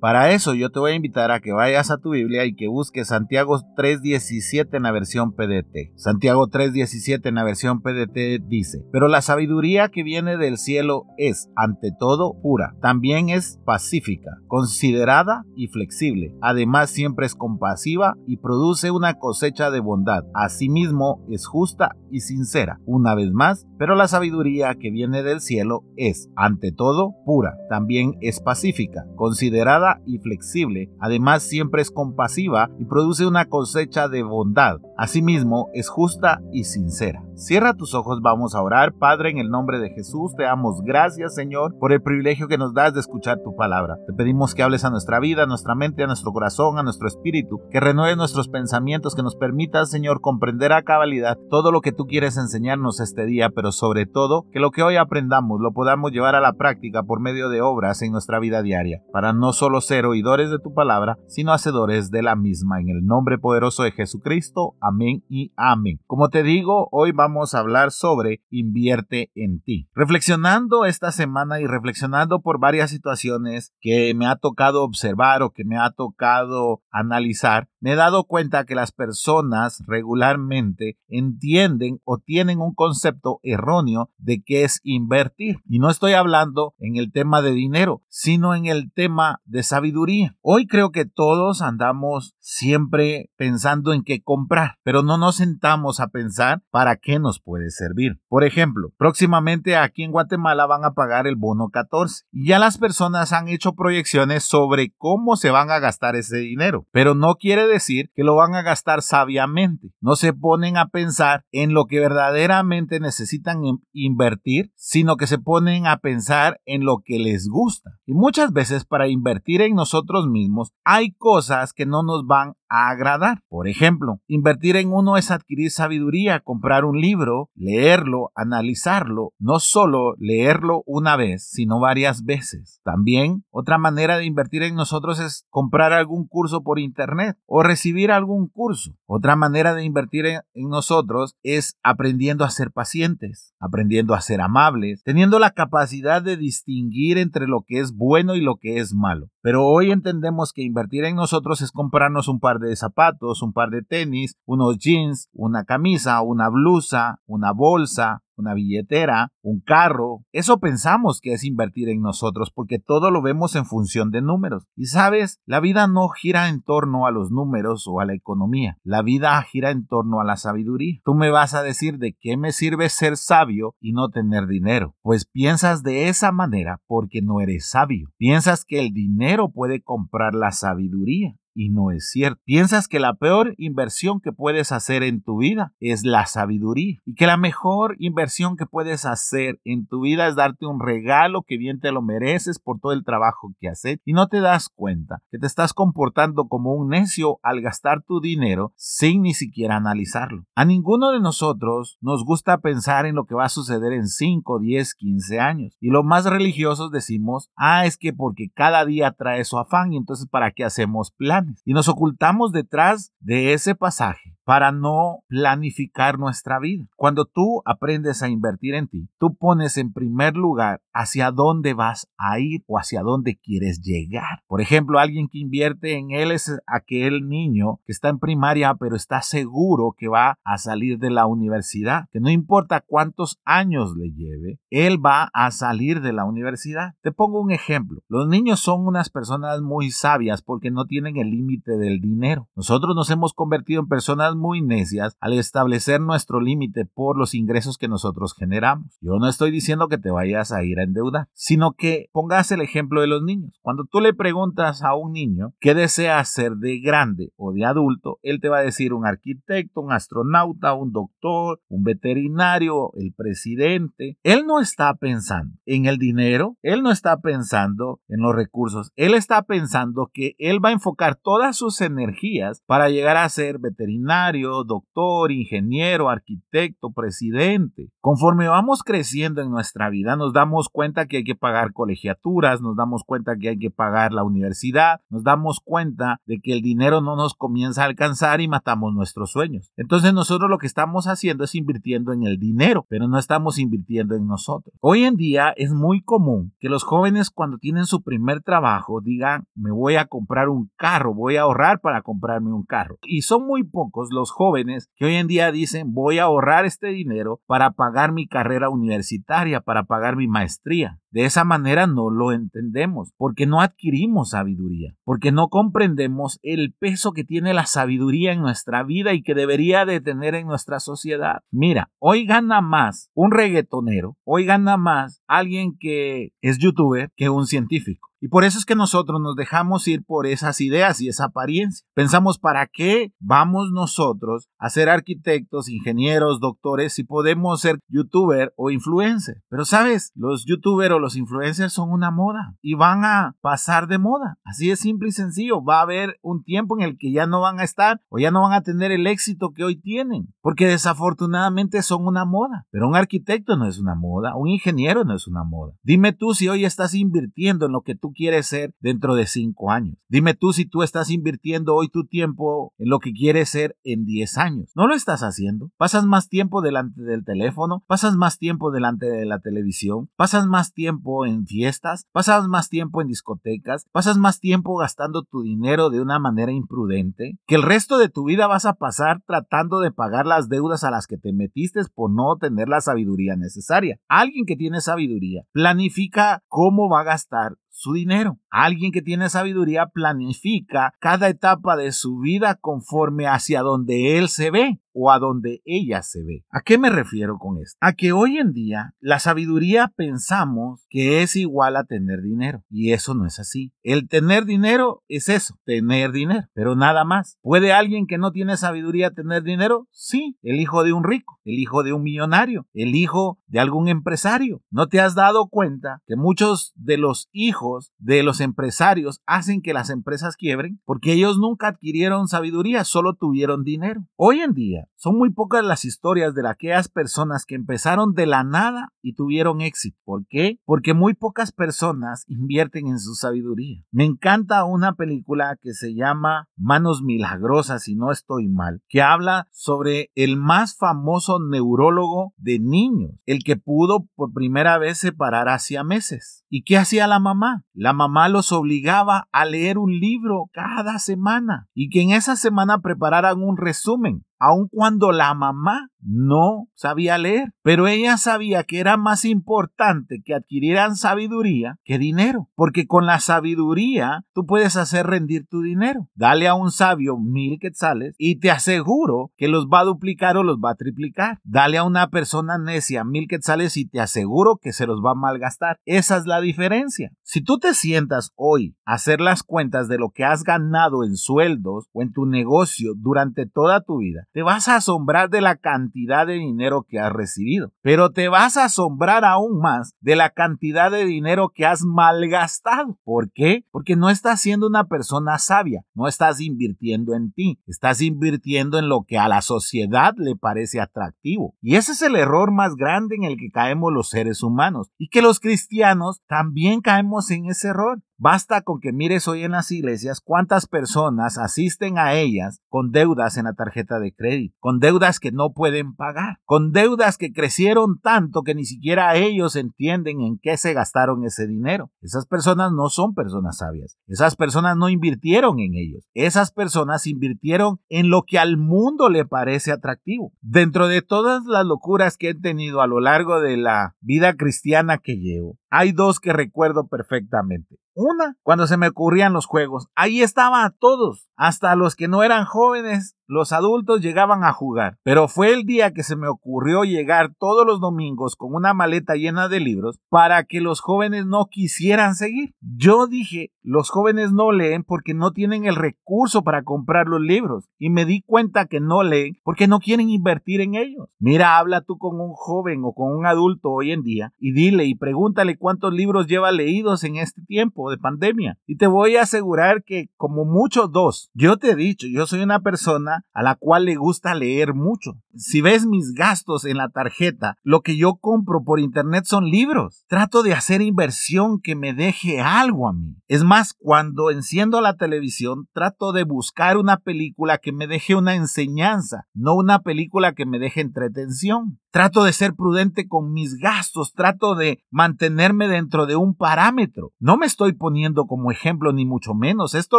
Para eso yo te voy a invitar a que vayas a tu Biblia y que busques Santiago 3.17 en la versión PDT. Santiago 3.17 en la versión PDT dice, pero la sabiduría que viene del cielo es, ante todo, pura. También es pacífica, considerada y flexible. Además siempre es compasiva y produce una cosecha de bondad. Asimismo es justa y sincera. Una vez más, pero la sabiduría que viene del cielo es, ante todo, pura. También es pacífica, considerada y flexible, además siempre es compasiva y produce una cosecha de bondad. Asimismo, es justa y sincera. Cierra tus ojos, vamos a orar. Padre, en el nombre de Jesús, te damos gracias, Señor, por el privilegio que nos das de escuchar tu palabra. Te pedimos que hables a nuestra vida, a nuestra mente, a nuestro corazón, a nuestro espíritu, que renueves nuestros pensamientos, que nos permitas, Señor, comprender a cabalidad todo lo que tú quieres enseñarnos este día, pero sobre todo que lo que hoy aprendamos lo podamos llevar a la práctica por medio de obras en nuestra vida diaria, para no solo ser oidores de tu palabra, sino hacedores de la misma. En el nombre poderoso de Jesucristo, amén y amén. Como te digo, hoy vamos vamos a hablar sobre invierte en ti. Reflexionando esta semana y reflexionando por varias situaciones que me ha tocado observar o que me ha tocado analizar, me he dado cuenta que las personas regularmente entienden o tienen un concepto erróneo de qué es invertir. Y no estoy hablando en el tema de dinero, sino en el tema de sabiduría. Hoy creo que todos andamos siempre pensando en qué comprar, pero no nos sentamos a pensar para qué nos puede servir. Por ejemplo, próximamente aquí en Guatemala van a pagar el bono 14 y ya las personas han hecho proyecciones sobre cómo se van a gastar ese dinero, pero no quiere decir que lo van a gastar sabiamente. No se ponen a pensar en lo que verdaderamente necesitan invertir, sino que se ponen a pensar en lo que les gusta. Y muchas veces para invertir en nosotros mismos hay cosas que no nos van a agradar. Por ejemplo, invertir en uno es adquirir sabiduría, comprar un libro, leerlo, analizarlo, no solo leerlo una vez, sino varias veces. También otra manera de invertir en nosotros es comprar algún curso por internet recibir algún curso. Otra manera de invertir en, nosotros es aprendiendo a ser pacientes, aprendiendo a ser amables, teniendo la capacidad de distinguir entre lo que es bueno y lo que es malo. Pero hoy entendemos que invertir en nosotros es comprarnos un par de zapatos, un par de tenis, unos jeans, una camisa, una blusa, una bolsa, una billetera, un carro. Eso pensamos que es invertir en nosotros porque todo lo vemos en función de números. Y sabes, la vida no gira en torno a los números o a la economía. La vida gira en torno a la sabiduría. Tú me vas a decir de qué me sirve ser sabio y no tener dinero. Pues piensas de esa manera porque no eres sabio. Piensas que el dinero puede comprar la sabiduría y no es cierto. Piensas que la peor inversión que puedes hacer en tu vida es la sabiduría y que la mejor inversión que puedes hacer en tu vida es darte un regalo que bien te lo mereces por todo el trabajo que has hecho y no te das cuenta que te estás comportando como un necio al gastar tu dinero sin ni siquiera analizarlo. A ninguno de nosotros nos gusta pensar en lo que va a suceder en 5, 10, 15 años y los más religiosos decimos, ah, es que porque cada día trae su afán y entonces para qué hacemos plan y nos ocultamos detrás de ese pasaje para no planificar nuestra vida. Cuando tú aprendes a invertir en ti, tú pones en primer lugar hacia dónde vas a ir o hacia dónde quieres llegar. Por ejemplo, alguien que invierte en él es aquel niño que está en primaria pero está seguro que va a salir de la universidad, que no importa cuántos años le lleve, él va a salir de la universidad. Te pongo un ejemplo. Los niños son unas personas muy sabias porque no tienen el límite del dinero. Nosotros nos hemos convertido en personas muy necias al establecer nuestro límite por los ingresos que nosotros generamos. Yo no estoy diciendo que te vayas a ir a endeudar, sino que pongas el ejemplo de los niños. Cuando tú le preguntas a un niño qué desea ser de grande o de adulto, él te va a decir un arquitecto, un astronauta, un doctor, un veterinario, el presidente. Él no está pensando en el dinero, él no está pensando en los recursos, él está pensando que él va a enfocar todas sus energías para llegar a ser veterinario, doctor, ingeniero, arquitecto, presidente. Conforme vamos creciendo en nuestra vida, nos damos cuenta que hay que pagar colegiaturas, nos damos cuenta que hay que pagar la universidad, nos damos cuenta de que el dinero no nos comienza a alcanzar y matamos nuestros sueños. Entonces nosotros lo que estamos haciendo es invirtiendo en el dinero, pero no estamos invirtiendo en nosotros. Hoy en día es muy común que los jóvenes cuando tienen su primer trabajo digan, me voy a comprar un carro, voy a ahorrar para comprarme un carro. Y son muy pocos los jóvenes que hoy en día dicen, voy a ahorrar este dinero para pagar mi carrera universitaria, para pagar mi maestría. De esa manera no lo entendemos, porque no adquirimos sabiduría, porque no comprendemos el peso que tiene la sabiduría en nuestra vida y que debería de tener en nuestra sociedad. Mira, hoy gana más un reggaetonero, hoy gana más alguien que es youtuber que un científico. Y por eso es que nosotros nos dejamos ir por esas ideas y esa apariencia. Pensamos, ¿para qué vamos nosotros a ser arquitectos, ingenieros, doctores si podemos ser youtuber o influencer? Pero sabes, los youtubers o los influencers son una moda y van a pasar de moda. Así es simple y sencillo. Va a haber un tiempo en el que ya no van a estar o ya no van a tener el éxito que hoy tienen, porque desafortunadamente son una moda. Pero un arquitecto no es una moda, un ingeniero no es una moda. Dime tú si hoy estás invirtiendo en lo que tú quieres ser dentro de cinco años. Dime tú si tú estás invirtiendo hoy tu tiempo en lo que quieres ser en diez años. No lo estás haciendo. Pasas más tiempo delante del teléfono, pasas más tiempo delante de la televisión, pasas más tiempo en fiestas, pasas más tiempo en discotecas, pasas más tiempo gastando tu dinero de una manera imprudente, que el resto de tu vida vas a pasar tratando de pagar las deudas a las que te metiste por no tener la sabiduría necesaria. Alguien que tiene sabiduría planifica cómo va a gastar su dinero. Alguien que tiene sabiduría planifica cada etapa de su vida conforme hacia donde él se ve o a donde ella se ve. ¿A qué me refiero con esto? A que hoy en día la sabiduría pensamos que es igual a tener dinero y eso no es así. El tener dinero es eso, tener dinero, pero nada más. ¿Puede alguien que no tiene sabiduría tener dinero? Sí, el hijo de un rico, el hijo de un millonario, el hijo de algún empresario. ¿No te has dado cuenta que muchos de los hijos de los empresarios hacen que las empresas quiebren? Porque ellos nunca adquirieron sabiduría, solo tuvieron dinero. Hoy en día, son muy pocas las historias de aquellas personas que empezaron de la nada y tuvieron éxito. ¿Por qué? Porque muy pocas personas invierten en su sabiduría. Me encanta una película que se llama Manos Milagrosas, si no estoy mal, que habla sobre el más famoso neurólogo de niños, el que pudo por primera vez separar hacia meses. ¿Y qué hacía la mamá? La mamá los obligaba a leer un libro cada semana y que en esa semana prepararan un resumen aun cuando la mamá no sabía leer, pero ella sabía que era más importante que adquirieran sabiduría que dinero, porque con la sabiduría tú puedes hacer rendir tu dinero. Dale a un sabio mil quetzales y te aseguro que los va a duplicar o los va a triplicar. Dale a una persona necia mil quetzales y te aseguro que se los va a malgastar. Esa es la diferencia. Si tú te sientas hoy a hacer las cuentas de lo que has ganado en sueldos o en tu negocio durante toda tu vida, te vas a asombrar de la cantidad de dinero que has recibido, pero te vas a asombrar aún más de la cantidad de dinero que has malgastado. ¿Por qué? Porque no estás siendo una persona sabia, no estás invirtiendo en ti, estás invirtiendo en lo que a la sociedad le parece atractivo. Y ese es el error más grande en el que caemos los seres humanos y que los cristianos también caemos en ese error. Basta con que mires hoy en las iglesias cuántas personas asisten a ellas con deudas en la tarjeta de crédito, con deudas que no pueden pagar, con deudas que crecieron tanto que ni siquiera ellos entienden en qué se gastaron ese dinero. Esas personas no son personas sabias. Esas personas no invirtieron en ellos. Esas personas invirtieron en lo que al mundo le parece atractivo. Dentro de todas las locuras que he tenido a lo largo de la vida cristiana que llevo, hay dos que recuerdo perfectamente. Una, cuando se me ocurrían los juegos, ahí estaban todos, hasta los que no eran jóvenes los adultos llegaban a jugar, pero fue el día que se me ocurrió llegar todos los domingos con una maleta llena de libros para que los jóvenes no quisieran seguir. Yo dije, los jóvenes no leen porque no tienen el recurso para comprar los libros y me di cuenta que no leen porque no quieren invertir en ellos. Mira, habla tú con un joven o con un adulto hoy en día y dile y pregúntale cuántos libros lleva leídos en este tiempo de pandemia. Y te voy a asegurar que como mucho dos. Yo te he dicho, yo soy una persona a la cual le gusta leer mucho. Si ves mis gastos en la tarjeta, lo que yo compro por internet son libros. Trato de hacer inversión que me deje algo a mí. Es más, cuando enciendo la televisión, trato de buscar una película que me deje una enseñanza, no una película que me deje entretención. Trato de ser prudente con mis gastos, trato de mantenerme dentro de un parámetro. No me estoy poniendo como ejemplo ni mucho menos, esto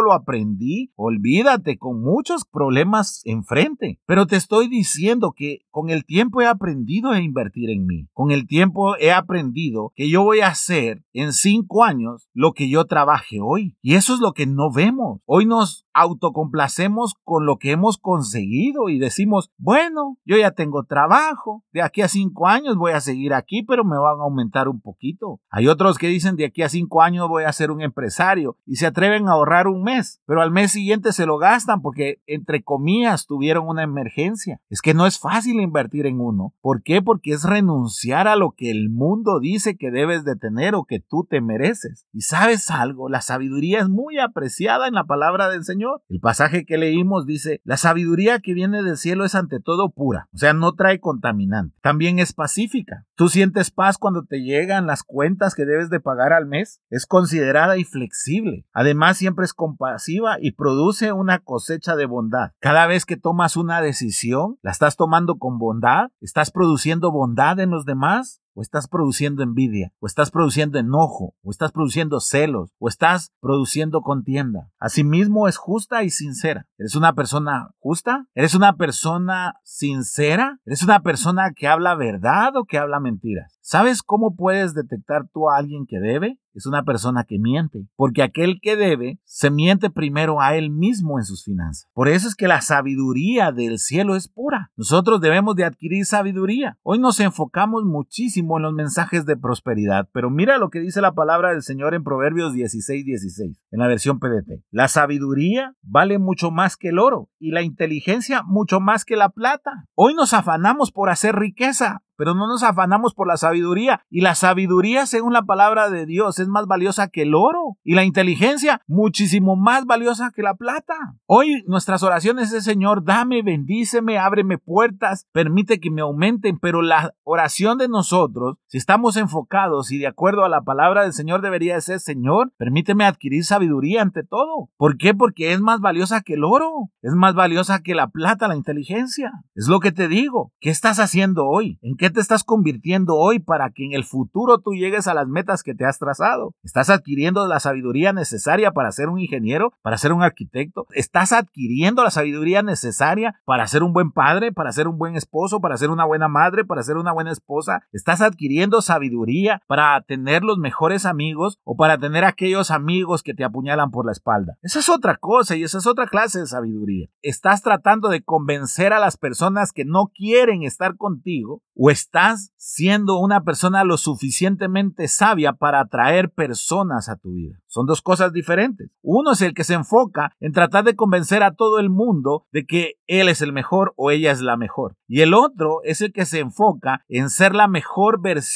lo aprendí, olvídate, con muchos problemas enfrente. Pero te estoy diciendo que con el tiempo he aprendido a invertir en mí. Con el tiempo he aprendido que yo voy a hacer en cinco años lo que yo trabaje hoy. Y eso es lo que no vemos. Hoy nos autocomplacemos con lo que hemos conseguido y decimos, bueno, yo ya tengo trabajo, aquí a cinco años voy a seguir aquí, pero me van a aumentar un poquito. Hay otros que dicen, de aquí a cinco años voy a ser un empresario y se atreven a ahorrar un mes, pero al mes siguiente se lo gastan porque, entre comillas, tuvieron una emergencia. Es que no es fácil invertir en uno. ¿Por qué? Porque es renunciar a lo que el mundo dice que debes de tener o que tú te mereces. Y sabes algo, la sabiduría es muy apreciada en la palabra del Señor. El pasaje que leímos dice, la sabiduría que viene del cielo es ante todo pura, o sea, no trae contaminante. También es pacífica. Tú sientes paz cuando te llegan las cuentas que debes de pagar al mes. Es considerada y flexible. Además, siempre es compasiva y produce una cosecha de bondad. Cada vez que tomas una decisión, la estás tomando con bondad, estás produciendo bondad en los demás o estás produciendo envidia, o estás produciendo enojo, o estás produciendo celos, o estás produciendo contienda. Asimismo es justa y sincera. ¿Eres una persona justa? ¿Eres una persona sincera? ¿Eres una persona que habla verdad o que habla mentiras? ¿Sabes cómo puedes detectar tú a alguien que debe? es una persona que miente, porque aquel que debe se miente primero a él mismo en sus finanzas. Por eso es que la sabiduría del cielo es pura. Nosotros debemos de adquirir sabiduría. Hoy nos enfocamos muchísimo en los mensajes de prosperidad, pero mira lo que dice la palabra del Señor en Proverbios 16, 16, en la versión PDT. La sabiduría vale mucho más que el oro y la inteligencia mucho más que la plata. Hoy nos afanamos por hacer riqueza, pero no nos afanamos por la sabiduría. Y la sabiduría, según la palabra de Dios, es más valiosa que el oro. Y la inteligencia, muchísimo más valiosa que la plata. Hoy nuestras oraciones es, Señor, dame, bendíceme, ábreme puertas, permite que me aumenten. Pero la oración de nosotros, si estamos enfocados y de acuerdo a la palabra del Señor, debería ser, Señor, permíteme adquirir sabiduría ante todo. ¿Por qué? Porque es más valiosa que el oro. Es más valiosa que la plata, la inteligencia. Es lo que te digo. ¿Qué estás haciendo hoy? ¿En qué te estás convirtiendo hoy para que en el futuro tú llegues a las metas que te has trazado? ¿Estás adquiriendo la sabiduría necesaria para ser un ingeniero, para ser un arquitecto? ¿Estás adquiriendo la sabiduría necesaria para ser un buen padre, para ser un buen esposo, para ser una buena madre, para ser una buena esposa? ¿Estás adquiriendo sabiduría para tener los mejores amigos o para tener aquellos amigos que te apuñalan por la espalda? Esa es otra cosa y esa es otra clase de sabiduría. ¿Estás tratando de convencer a las personas que no quieren estar contigo o estás siendo una persona lo suficientemente sabia para atraer personas a tu vida. Son dos cosas diferentes. Uno es el que se enfoca en tratar de convencer a todo el mundo de que él es el mejor o ella es la mejor. Y el otro es el que se enfoca en ser la mejor versión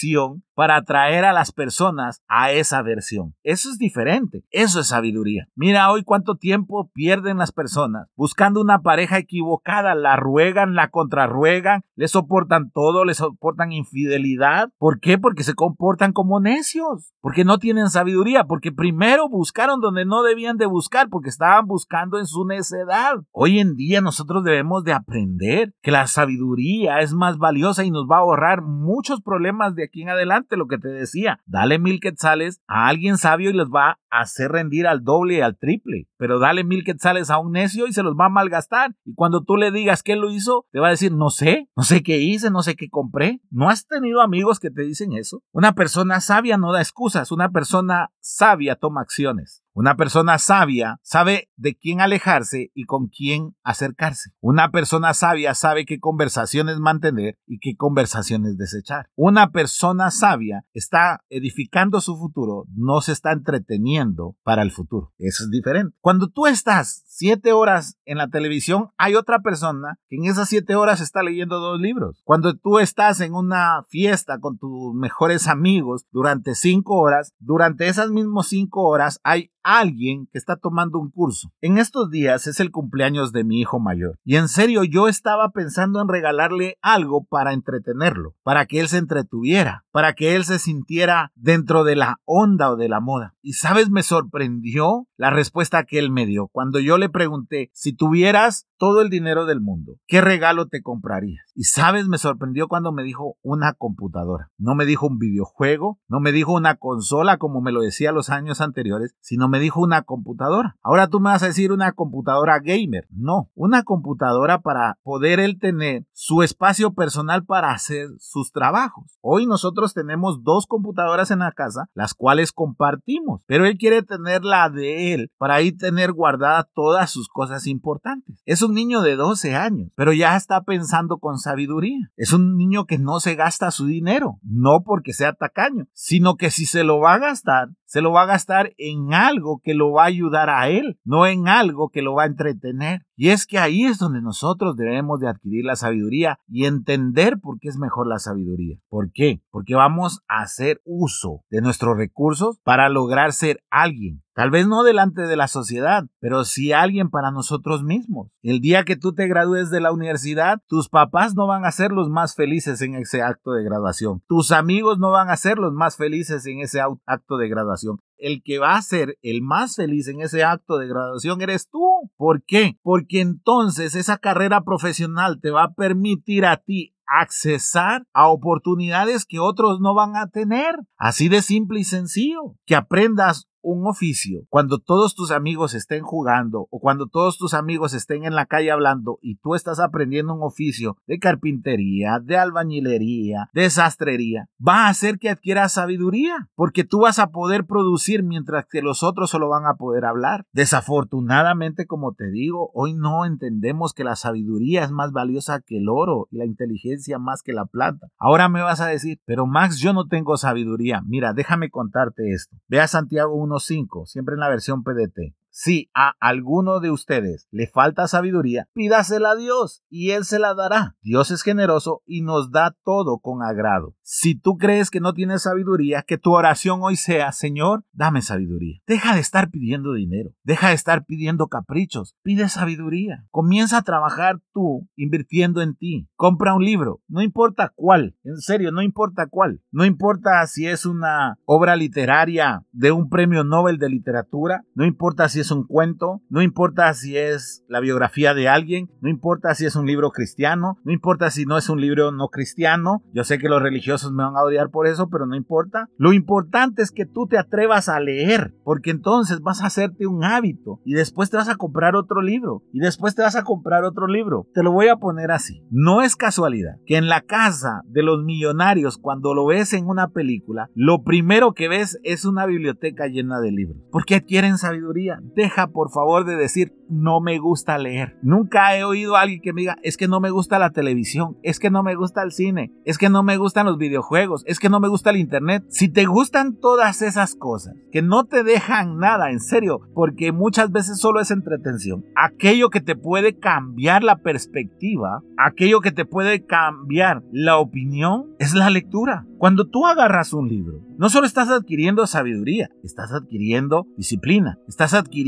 para atraer a las personas a esa versión. Eso es diferente. Eso es sabiduría. Mira hoy cuánto tiempo pierden las personas buscando una pareja equivocada. La ruegan, la contrarruegan, le soportan todo, le soportan infidelidad. ¿Por qué? Porque se comportan como necios. Porque no tienen sabiduría. Porque primero buscaron donde no debían de buscar. Porque estaban buscando en su necedad. Hoy en día nosotros debemos de aprender que la sabiduría es más valiosa y nos va a ahorrar muchos problemas de aquí en adelante, lo que te decía. Dale mil quetzales a alguien sabio y les va a hacer rendir al doble y al triple. Pero dale mil quetzales a un necio y se los va a malgastar. Y cuando tú le digas qué lo hizo, te va a decir, no sé, no sé qué hice, no sé qué compré. ¿No has tenido amigos que te dicen eso? Una persona sabia no da excusas, una persona sabia toma acciones. Una persona sabia sabe de quién alejarse y con quién acercarse. Una persona sabia sabe qué conversaciones mantener y qué conversaciones desechar. Una persona sabia está edificando su futuro, no se está entreteniendo para el futuro. Eso es diferente. Cuando tú estás siete horas en la televisión, hay otra persona que en esas siete horas está leyendo dos libros. Cuando tú estás en una fiesta con tus mejores amigos durante cinco horas, durante esas mismas cinco horas hay alguien que está tomando un curso. En estos días es el cumpleaños de mi hijo mayor. Y en serio, yo estaba pensando en regalarle algo para entretenerlo, para que él se entretuviera, para que él se sintiera dentro de la onda o de la moda. Y sabes, me sorprendió la respuesta que él me dio cuando yo le pregunté si tuvieras todo el dinero del mundo, ¿qué regalo te comprarías? Y sabes, me sorprendió cuando me dijo una computadora. No me dijo un videojuego, no me dijo una consola como me lo decía los años anteriores, sino me dijo una computadora. Ahora tú me vas a decir una computadora gamer. No, una computadora para poder él tener su espacio personal para hacer sus trabajos. Hoy nosotros tenemos dos computadoras en la casa, las cuales compartimos, pero él quiere tener la de él para ahí tener guardada todas sus cosas importantes. Es un niño de 12 años, pero ya está pensando con sabiduría. Es un niño que no se gasta su dinero, no porque sea tacaño, sino que si se lo va a gastar, se lo va a gastar en algo que lo va a ayudar a él, no en algo que lo va a entretener. Y es que ahí es donde nosotros debemos de adquirir la sabiduría y entender por qué es mejor la sabiduría. ¿Por qué? Porque vamos a hacer uso de nuestros recursos para lograr ser alguien. Tal vez no delante de la sociedad, pero sí alguien para nosotros mismos. El día que tú te gradúes de la universidad, tus papás no van a ser los más felices en ese acto de graduación. Tus amigos no van a ser los más felices en ese acto de graduación el que va a ser el más feliz en ese acto de graduación eres tú. ¿Por qué? Porque entonces esa carrera profesional te va a permitir a ti accesar a oportunidades que otros no van a tener. Así de simple y sencillo. Que aprendas un oficio, cuando todos tus amigos estén jugando o cuando todos tus amigos estén en la calle hablando y tú estás aprendiendo un oficio de carpintería, de albañilería, de sastrería, va a hacer que adquieras sabiduría, porque tú vas a poder producir mientras que los otros solo van a poder hablar. Desafortunadamente, como te digo, hoy no entendemos que la sabiduría es más valiosa que el oro y la inteligencia más que la plata. Ahora me vas a decir, pero Max, yo no tengo sabiduría. Mira, déjame contarte esto. Ve a Santiago 1 5, siempre en la versión PDT. Si a alguno de ustedes le falta sabiduría, pídasela a Dios y Él se la dará. Dios es generoso y nos da todo con agrado. Si tú crees que no tienes sabiduría, que tu oración hoy sea, Señor, dame sabiduría. Deja de estar pidiendo dinero, deja de estar pidiendo caprichos, pide sabiduría. Comienza a trabajar tú invirtiendo en ti. Compra un libro, no importa cuál, en serio, no importa cuál. No importa si es una obra literaria de un premio Nobel de literatura, no importa si es un cuento, no importa si es la biografía de alguien, no importa si es un libro cristiano, no importa si no es un libro no cristiano. Yo sé que los religiosos me van a odiar por eso, pero no importa. Lo importante es que tú te atrevas a leer, porque entonces vas a hacerte un hábito y después te vas a comprar otro libro y después te vas a comprar otro libro. Te lo voy a poner así. No es casualidad que en la casa de los millonarios, cuando lo ves en una película, lo primero que ves es una biblioteca llena de libros, porque adquieren sabiduría deja por favor de decir no me gusta leer. Nunca he oído a alguien que me diga es que no me gusta la televisión, es que no me gusta el cine, es que no me gustan los videojuegos, es que no me gusta el internet. Si te gustan todas esas cosas que no te dejan nada, en serio, porque muchas veces solo es entretención, aquello que te puede cambiar la perspectiva, aquello que te puede cambiar la opinión es la lectura. Cuando tú agarras un libro, no solo estás adquiriendo sabiduría, estás adquiriendo disciplina, estás adquiriendo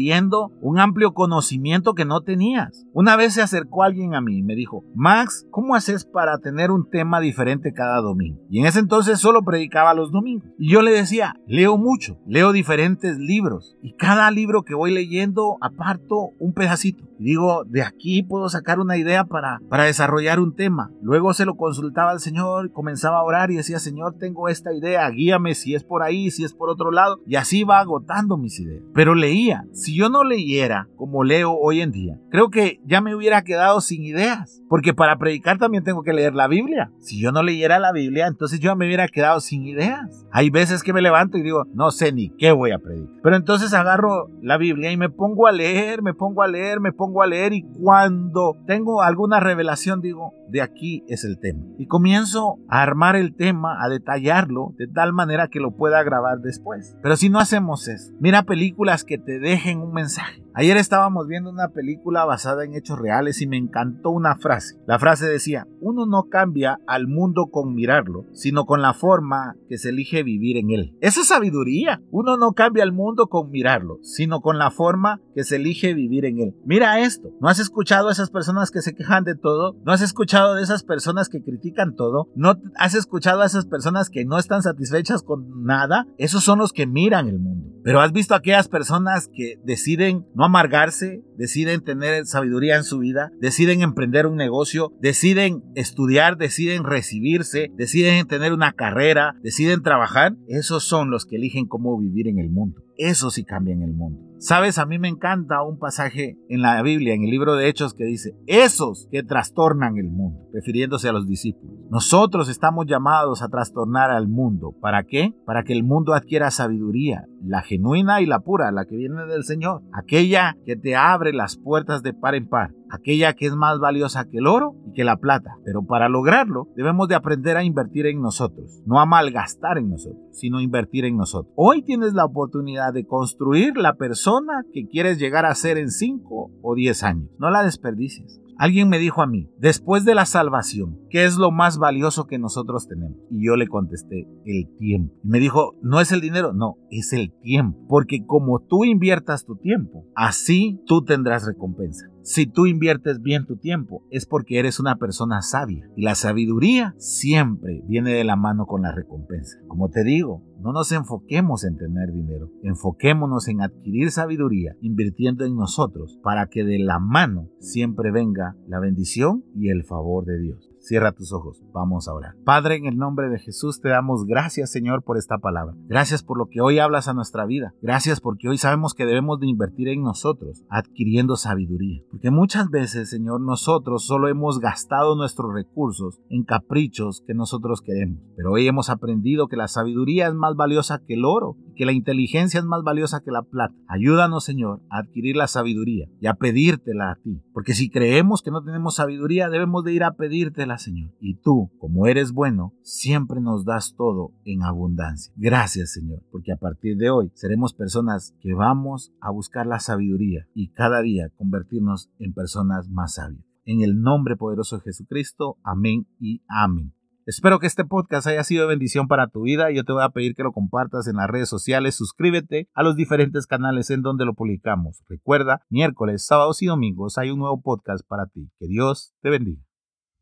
un amplio conocimiento que no tenías. Una vez se acercó alguien a mí y me dijo, Max, ¿cómo haces para tener un tema diferente cada domingo? Y en ese entonces solo predicaba los domingos. Y yo le decía, leo mucho, leo diferentes libros y cada libro que voy leyendo aparto un pedacito. Y digo, de aquí puedo sacar una idea para, para desarrollar un tema. Luego se lo consultaba al Señor, comenzaba a orar y decía, Señor, tengo esta idea, guíame si es por ahí, si es por otro lado, y así va agotando mis ideas. Pero leía, si yo no leyera como leo hoy en día, creo que ya me hubiera quedado sin ideas, porque para predicar también tengo que leer la Biblia. Si yo no leyera la Biblia, entonces yo me hubiera quedado sin ideas. Hay veces que me levanto y digo, no sé ni qué voy a predicar. Pero entonces agarro la Biblia y me pongo a leer, me pongo a leer, me pongo a leer y cuando tengo alguna revelación digo, de aquí es el tema. Y comienzo a armar el tema, a detallarlo de tal manera que lo pueda grabar después. Pero si no hacemos eso, mira películas que te dejen un mensaje Ayer estábamos viendo una película basada en hechos reales y me encantó una frase. La frase decía, uno no cambia al mundo con mirarlo, sino con la forma que se elige vivir en él. Esa es sabiduría. Uno no cambia al mundo con mirarlo, sino con la forma que se elige vivir en él. Mira esto, ¿no has escuchado a esas personas que se quejan de todo? ¿No has escuchado de esas personas que critican todo? ¿No has escuchado a esas personas que no están satisfechas con nada? Esos son los que miran el mundo. Pero has visto a aquellas personas que deciden no amargarse, deciden tener sabiduría en su vida, deciden emprender un negocio, deciden estudiar, deciden recibirse, deciden tener una carrera, deciden trabajar, esos son los que eligen cómo vivir en el mundo. Eso sí cambia en el mundo. Sabes, a mí me encanta un pasaje en la Biblia, en el libro de Hechos, que dice, esos que trastornan el mundo, refiriéndose a los discípulos. Nosotros estamos llamados a trastornar al mundo. ¿Para qué? Para que el mundo adquiera sabiduría, la genuina y la pura, la que viene del Señor, aquella que te abre las puertas de par en par, aquella que es más valiosa que el oro y que la plata. Pero para lograrlo debemos de aprender a invertir en nosotros, no a malgastar en nosotros, sino invertir en nosotros. Hoy tienes la oportunidad de construir la persona que quieres llegar a ser en 5 o 10 años. No la desperdicies. Alguien me dijo a mí, después de la salvación, ¿qué es lo más valioso que nosotros tenemos? Y yo le contesté, el tiempo. me dijo, ¿no es el dinero? No, es el tiempo. Porque como tú inviertas tu tiempo, así tú tendrás recompensa. Si tú inviertes bien tu tiempo, es porque eres una persona sabia. Y la sabiduría siempre viene de la mano con la recompensa. Como te digo, no nos enfoquemos en tener dinero, enfoquémonos en adquirir sabiduría, invirtiendo en nosotros, para que de la mano siempre venga la bendición y el favor de Dios. Cierra tus ojos, vamos a orar. Padre, en el nombre de Jesús te damos gracias, Señor, por esta palabra. Gracias por lo que hoy hablas a nuestra vida. Gracias porque hoy sabemos que debemos de invertir en nosotros, adquiriendo sabiduría. Porque muchas veces, Señor, nosotros solo hemos gastado nuestros recursos en caprichos que nosotros queremos. Pero hoy hemos aprendido que la sabiduría es más valiosa que el oro que la inteligencia es más valiosa que la plata. Ayúdanos, Señor, a adquirir la sabiduría y a pedírtela a ti. Porque si creemos que no tenemos sabiduría, debemos de ir a pedírtela Señor. Y tú, como eres bueno, siempre nos das todo en abundancia. Gracias, Señor, porque a partir de hoy seremos personas que vamos a buscar la sabiduría y cada día convertirnos en personas más sabias. En el nombre poderoso de Jesucristo, amén y amén. Espero que este podcast haya sido de bendición para tu vida. Yo te voy a pedir que lo compartas en las redes sociales. Suscríbete a los diferentes canales en donde lo publicamos. Recuerda, miércoles, sábados y domingos hay un nuevo podcast para ti. Que Dios te bendiga.